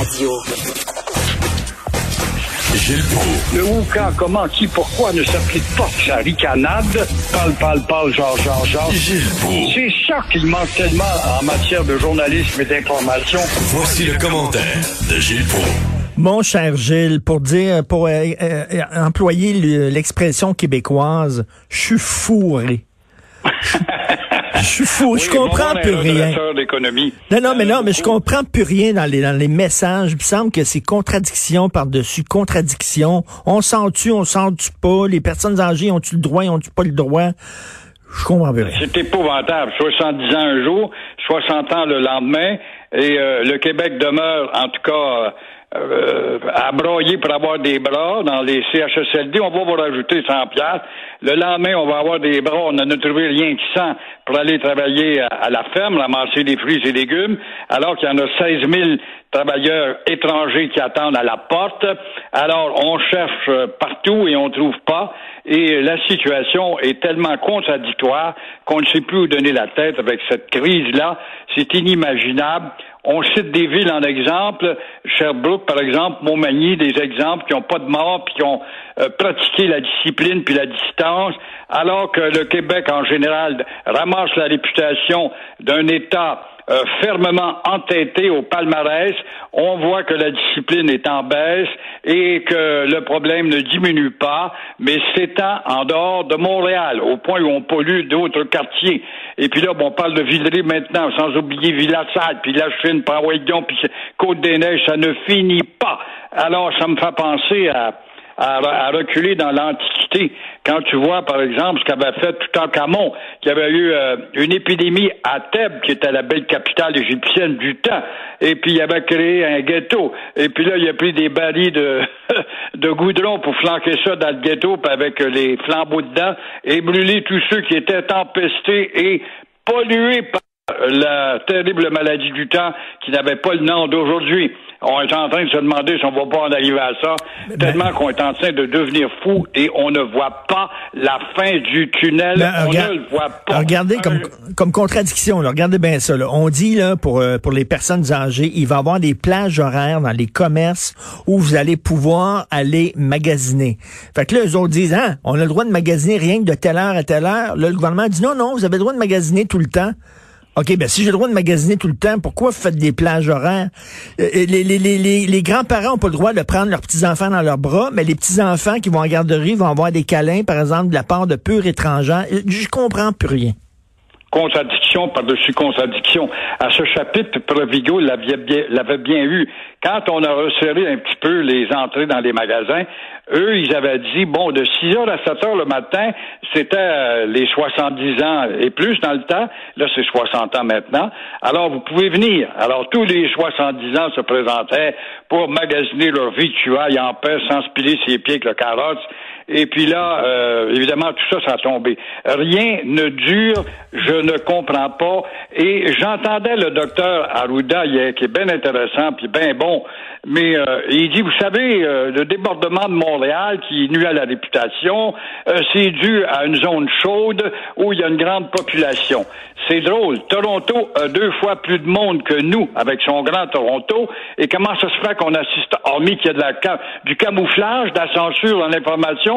Radio. Gilles Proulx. Le où, quand, comment, qui, pourquoi ne s'applique pas que sa ricanade? Parle, parle, parle, genre, genre, genre. Gilles Proulx. C'est ça qu'il manque tellement en matière de journalisme et d'information. Voici le commentaire de Gilles Proulx. Mon cher Gilles, pour dire, pour euh, euh, employer le- l'expression québécoise, je suis fourré. Je suis fou, je comprends plus rien. Non, non, mais non, mais je comprends plus rien dans les, dans les messages. Il me semble que c'est contradiction par-dessus contradiction. On sent-tu, on sent-tu pas? Les personnes âgées ont-tu le droit, ont-tu pas le droit? Je comprends plus rien. C'est épouvantable. 70 ans un jour, 60 ans le lendemain, et euh, le Québec demeure, en tout cas, euh, à broyer pour avoir des bras dans les CHSLD. On va vous rajouter 100 piastres. Le lendemain, on va avoir des bras. On n'en a trouvé rien qui sent pour aller travailler à, à la ferme, ramasser des fruits et légumes, alors qu'il y en a 16 000 travailleurs étrangers qui attendent à la porte. Alors, on cherche euh, partout et on trouve pas. Et la situation est tellement contradictoire qu'on ne sait plus où donner la tête avec cette crise-là. C'est inimaginable. On cite des villes en exemple, Sherbrooke par exemple, Montmagny, des exemples qui n'ont pas de mort puis qui ont euh, pratiqué la discipline puis la distance, alors que le Québec en général ramasse la réputation d'un État euh, fermement entêté au palmarès, on voit que la discipline est en baisse et que le problème ne diminue pas, mais en dehors de Montréal, au point où on pollue d'autres quartiers. Et puis là, on parle de Villeray maintenant, sans oublier Villassade, puis La Chine, Paraguayon, puis Côte-des-Neiges, ça ne finit pas. Alors, ça me fait penser à à, à reculer dans l'Antiquité. Quand tu vois, par exemple, ce qu'avait fait Toutankhamon, qui avait eu euh, une épidémie à Thèbes, qui était la belle capitale égyptienne du temps, et puis il avait créé un ghetto, et puis là, il a pris des barils de, de goudron pour flanquer ça dans le ghetto, avec les flambeaux dedans, et brûler tous ceux qui étaient empestés et pollués par la terrible maladie du temps qui n'avait pas le nom d'aujourd'hui. On est en train de se demander si on va pas en arriver à ça, tellement qu'on est en train de devenir fou et on ne voit pas la fin du tunnel. Ben, on regarde- ne le voit pas. Regardez comme, Euh, comme contradiction, là. regardez bien ça. là. On dit là pour euh, pour les personnes âgées, il va y avoir des plages horaires dans les commerces où vous allez pouvoir aller magasiner. Fait que là, eux autres disent, hein, on a le droit de magasiner rien que de telle heure à telle heure. Là, le gouvernement dit, non, non, vous avez le droit de magasiner tout le temps. OK, ben si j'ai le droit de magasiner tout le temps, pourquoi vous faites des plages horaires? Euh, les, les, grands-parents n'ont pas le droit de prendre leurs petits-enfants dans leurs bras, mais les petits-enfants qui vont en garderie vont avoir des câlins, par exemple, de la part de purs étrangers. Euh, Je comprends plus rien. contradiction par-dessus contradiction. À ce chapitre, Provigo l'avait bien, bien eu. Quand on a resserré un petit peu les entrées dans les magasins, eux, ils avaient dit, bon, de 6 heures à 7 heures le matin, c'était euh, les 70 ans et plus dans le temps. Là, c'est 60 ans maintenant. Alors, vous pouvez venir. Alors, tous les 70 ans se présentaient pour magasiner leur victuailles en paix sans se piler ses pieds avec le carotte. Et puis là, euh, évidemment, tout ça, ça a tombé. Rien ne dure, je ne comprends pas. Et j'entendais le docteur Arruda hier, qui est bien intéressant, puis bien bon, mais euh, il dit, vous savez, euh, le débordement de Montréal qui nuit à la réputation, euh, c'est dû à une zone chaude où il y a une grande population. C'est drôle. Toronto a deux fois plus de monde que nous, avec son grand Toronto. Et comment ça se fait qu'on assiste, hormis qu'il y a de la, du camouflage, de la censure dans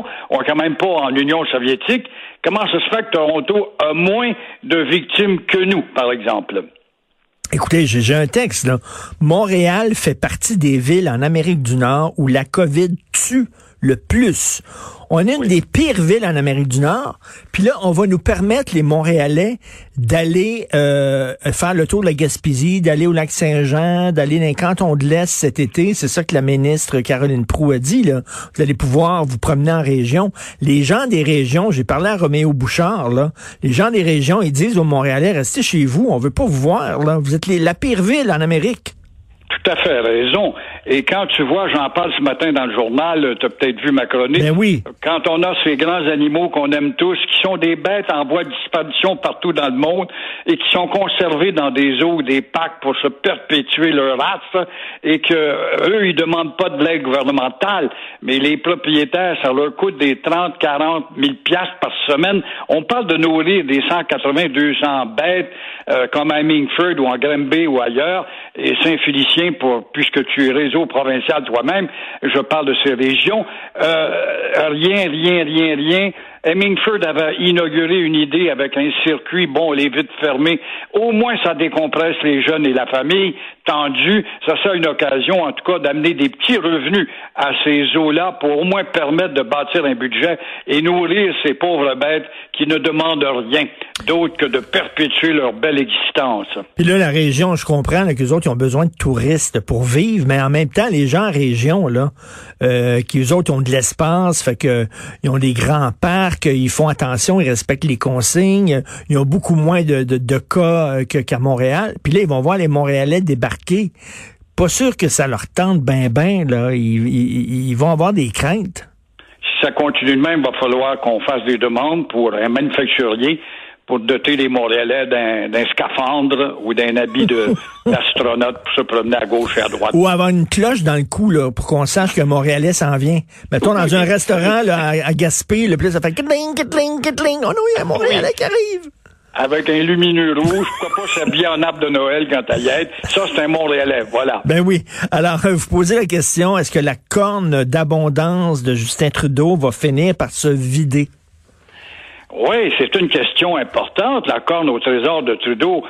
l'information, on quand même pas en Union soviétique, comment ça se fait que Toronto a moins de victimes que nous, par exemple? Écoutez, j'ai un texte. Montréal fait partie des villes en Amérique du Nord où la COVID tue le plus. On est une des pires villes en Amérique du Nord. Puis là, on va nous permettre, les Montréalais, d'aller euh, faire le tour de la Gaspésie, d'aller au lac Saint-Jean, d'aller dans les cantons de l'Est cet été. C'est ça que la ministre Caroline Proux a dit. Là. Vous allez pouvoir vous promener en région. Les gens des régions, j'ai parlé à Roméo Bouchard, là, les gens des régions, ils disent aux Montréalais, restez chez vous, on veut pas vous voir. Là. Vous êtes les- la pire ville en Amérique. Tout à fait raison. Et quand tu vois, j'en parle ce matin dans le journal, tu as peut-être vu ma chronique. Ben oui. Quand on a ces grands animaux qu'on aime tous, qui sont des bêtes en voie de disparition partout dans le monde et qui sont conservés dans des eaux ou des packs pour se perpétuer leur race et que eux, ils demandent pas de l'aide gouvernementale, mais les propriétaires, ça leur coûte des 30, 40 000 piastres par semaine. On parle de nourrir des 180, 200 bêtes euh, comme à Mingford ou en Granby ou ailleurs et Saint-Félicien pour puisque tu es réseau provincial toi-même, je parle de ces régions. Euh, rien, rien, rien, rien. Hemingford avait inauguré une idée avec un circuit, bon, les vitres fermées. Au moins, ça décompresse les jeunes et la famille tendue. Ça sera une occasion, en tout cas, d'amener des petits revenus à ces eaux-là pour au moins permettre de bâtir un budget et nourrir ces pauvres bêtes qui ne demandent rien d'autre que de perpétuer leur belle existence. Puis là, la région, je comprends que les autres, ils ont besoin de touristes pour vivre, mais en même temps, les gens en région, là, euh, qui eux autres ont de l'espace, fait que ils ont des grands parcs, qu'ils font attention, ils respectent les consignes, ils ont beaucoup moins de, de, cas euh, qu'à Montréal. Puis là, ils vont voir les Montréalais débarquer. Pas sûr que ça leur tente ben ben, là. Ils, vont avoir des craintes. Si ça continue de même, il va falloir qu'on fasse des demandes pour un manufacturier pour doter les Montréalais d'un scaphandre ou d'un habit d'astronaute pour se promener à gauche et à droite. Ou avoir une cloche dans le cou là, pour qu'on sache que Montréalais s'en vient. Mettons dans un restaurant là, à, Gaspé, le plus ça fait kitling, kitling, kitling. Oh non, il y a un Montréalais qui arrive. Avec un lumineux rouge, pourquoi pas s'habiller en arbre de Noël quand à y être. Ça, c'est un Montréalais, voilà. Ben oui. Alors, euh, vous posez la question, est-ce que la corne d'abondance de Justin Trudeau va finir par se vider? Oui, c'est une question importante. La corne au trésor de Trudeau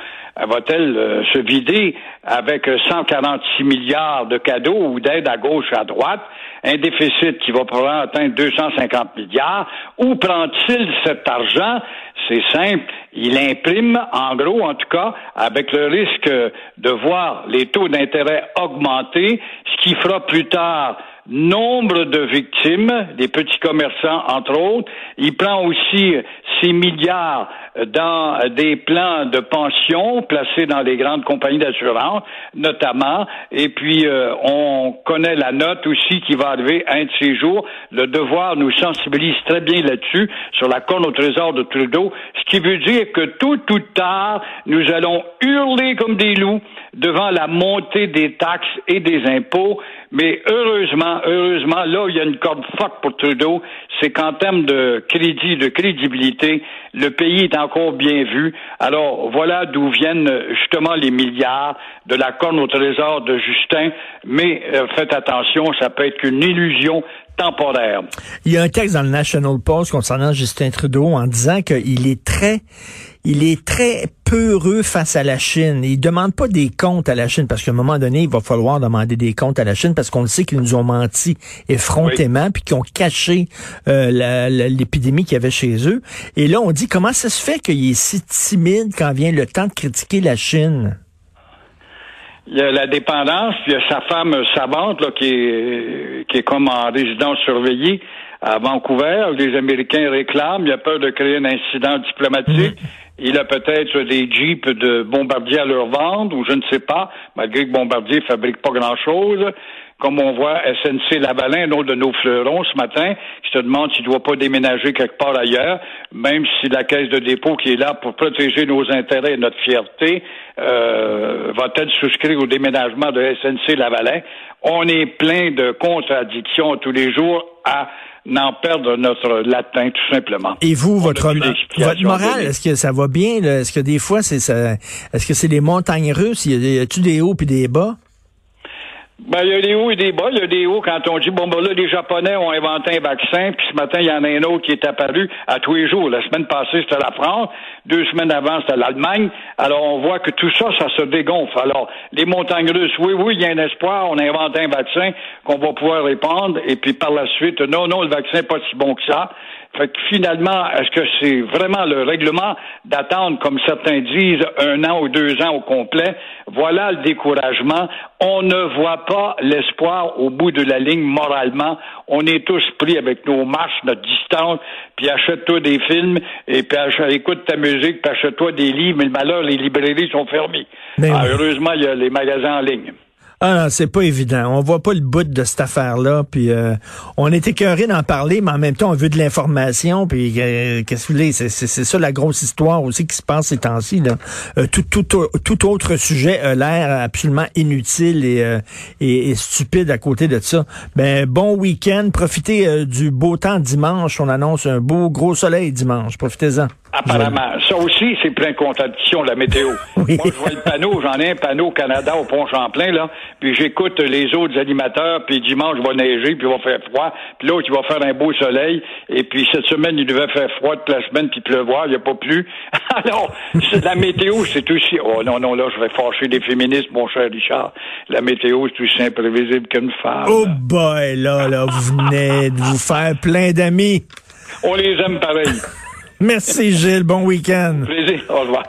va-t-elle euh, se vider avec 146 milliards de cadeaux ou d'aides à gauche et à droite, un déficit qui va probablement atteindre 250 milliards, ou prend-il cet argent? C'est simple, il imprime, en gros en tout cas, avec le risque de voir les taux d'intérêt augmenter, ce qui fera plus tard nombre de victimes, des petits commerçants entre autres. Il prend aussi ces milliards dans des plans de pension placés dans les grandes compagnies d'assurance, notamment. Et puis, euh, on connaît la note aussi qui va arriver un de ces jours. Le devoir nous sensibilise très bien là-dessus, sur la corne au trésor de Trudeau, ce qui veut dire que tout ou tard, nous allons hurler comme des loups devant la montée des taxes et des impôts. Mais heureusement, heureusement, là il y a une corde forte pour Trudeau, c'est qu'en termes de crédit, de crédibilité, le pays est encore bien vu. Alors voilà d'où viennent justement les milliards de la corne au trésor de Justin. Mais euh, faites attention, ça peut être qu'une illusion temporaire. Il y a un texte dans le National Post concernant Justin Trudeau en disant qu'il est très il est très peureux face à la Chine. Il demande pas des comptes à la Chine parce qu'à un moment donné, il va falloir demander des comptes à la Chine parce qu'on le sait qu'ils nous ont menti effrontément puis qu'ils ont caché euh, l'épidémie qu'il y avait chez eux. Et là, on dit comment ça se fait qu'il est si timide quand vient le temps de critiquer la Chine? Il y a la dépendance, il y a sa femme savante là, qui, est, qui est comme en résidence surveillée à Vancouver. Les Américains réclament. Il a peur de créer un incident diplomatique. Il a peut-être des jeeps de bombardiers à leur vendre, ou je ne sais pas, malgré que Bombardier fabrique pas grand-chose. Comme on voit SNC Lavalin, un autre de nos fleurons ce matin, qui se demande s'il ne doit pas déménager quelque part ailleurs, même si la caisse de dépôt qui est là pour protéger nos intérêts et notre fierté euh, va-t-elle souscrire au déménagement de SNC Lavalin. On est plein de contradictions tous les jours à n'en perdre notre latin, tout simplement. Et vous, votre, votre morale, est-ce que ça va bien? Est-ce que des fois, c'est ça, est-ce que c'est les montagnes russes? Y a-tu des hauts puis des bas? Ben, il y a des hauts et des bas. Il y a des hauts quand on dit, bon, ben là, les Japonais ont inventé un vaccin, puis ce matin, il y en a un autre qui est apparu à tous les jours. La semaine passée, c'était la France. Deux semaines avant, c'était l'Allemagne. Alors, on voit que tout ça, ça se dégonfle. Alors, les montagnes russes, oui, oui, il y a un espoir. On a inventé un vaccin qu'on va pouvoir répandre. Et puis, par la suite, non, non, le vaccin n'est pas si bon que ça. Fait que finalement, est-ce que c'est vraiment le règlement d'attendre, comme certains disent, un an ou deux ans au complet? Voilà le découragement. On ne voit pas l'espoir au bout de la ligne moralement. On est tous pris avec nos marches, notre distance, puis achète-toi des films, et puis écoute ta musique, puis achète-toi des livres, mais le malheur, les librairies sont fermées. Ah, heureusement, il y a les magasins en ligne. Ah non, c'est pas évident. On voit pas le bout de cette affaire-là. Puis euh, on est écœuré d'en parler, mais en même temps, on veut de l'information. Puis euh, qu'est-ce que vous voulez? C'est, ça la grosse histoire aussi qui se passe ces temps-ci. Euh, tout, autre sujet a l'air absolument inutile et, et, stupide à côté de ça. Ben bon week-end. Profitez du beau temps dimanche. On annonce un beau gros soleil dimanche. Profitez-en. Apparemment. Ça aussi, c'est plein de contradictions, la météo. Moi, je vois le panneau, j'en ai un panneau au Canada, au Pont-Champlain, là, puis j'écoute les autres animateurs, puis dimanche, il va neiger, puis il va faire froid, puis l'autre, il va faire un beau soleil, et puis cette semaine, il devait faire froid toute la semaine, puis pleuvoir, il n'y a pas plu. Alors, la météo, c'est aussi... Oh non, non, là, je vais fâcher des féministes, mon cher Richard. La météo, c'est aussi imprévisible qu'une femme. Oh boy, là, là, vous venez de vous faire plein d'amis. On les aime pareil. Merci Gilles, bon week-end. Plaisir, au revoir.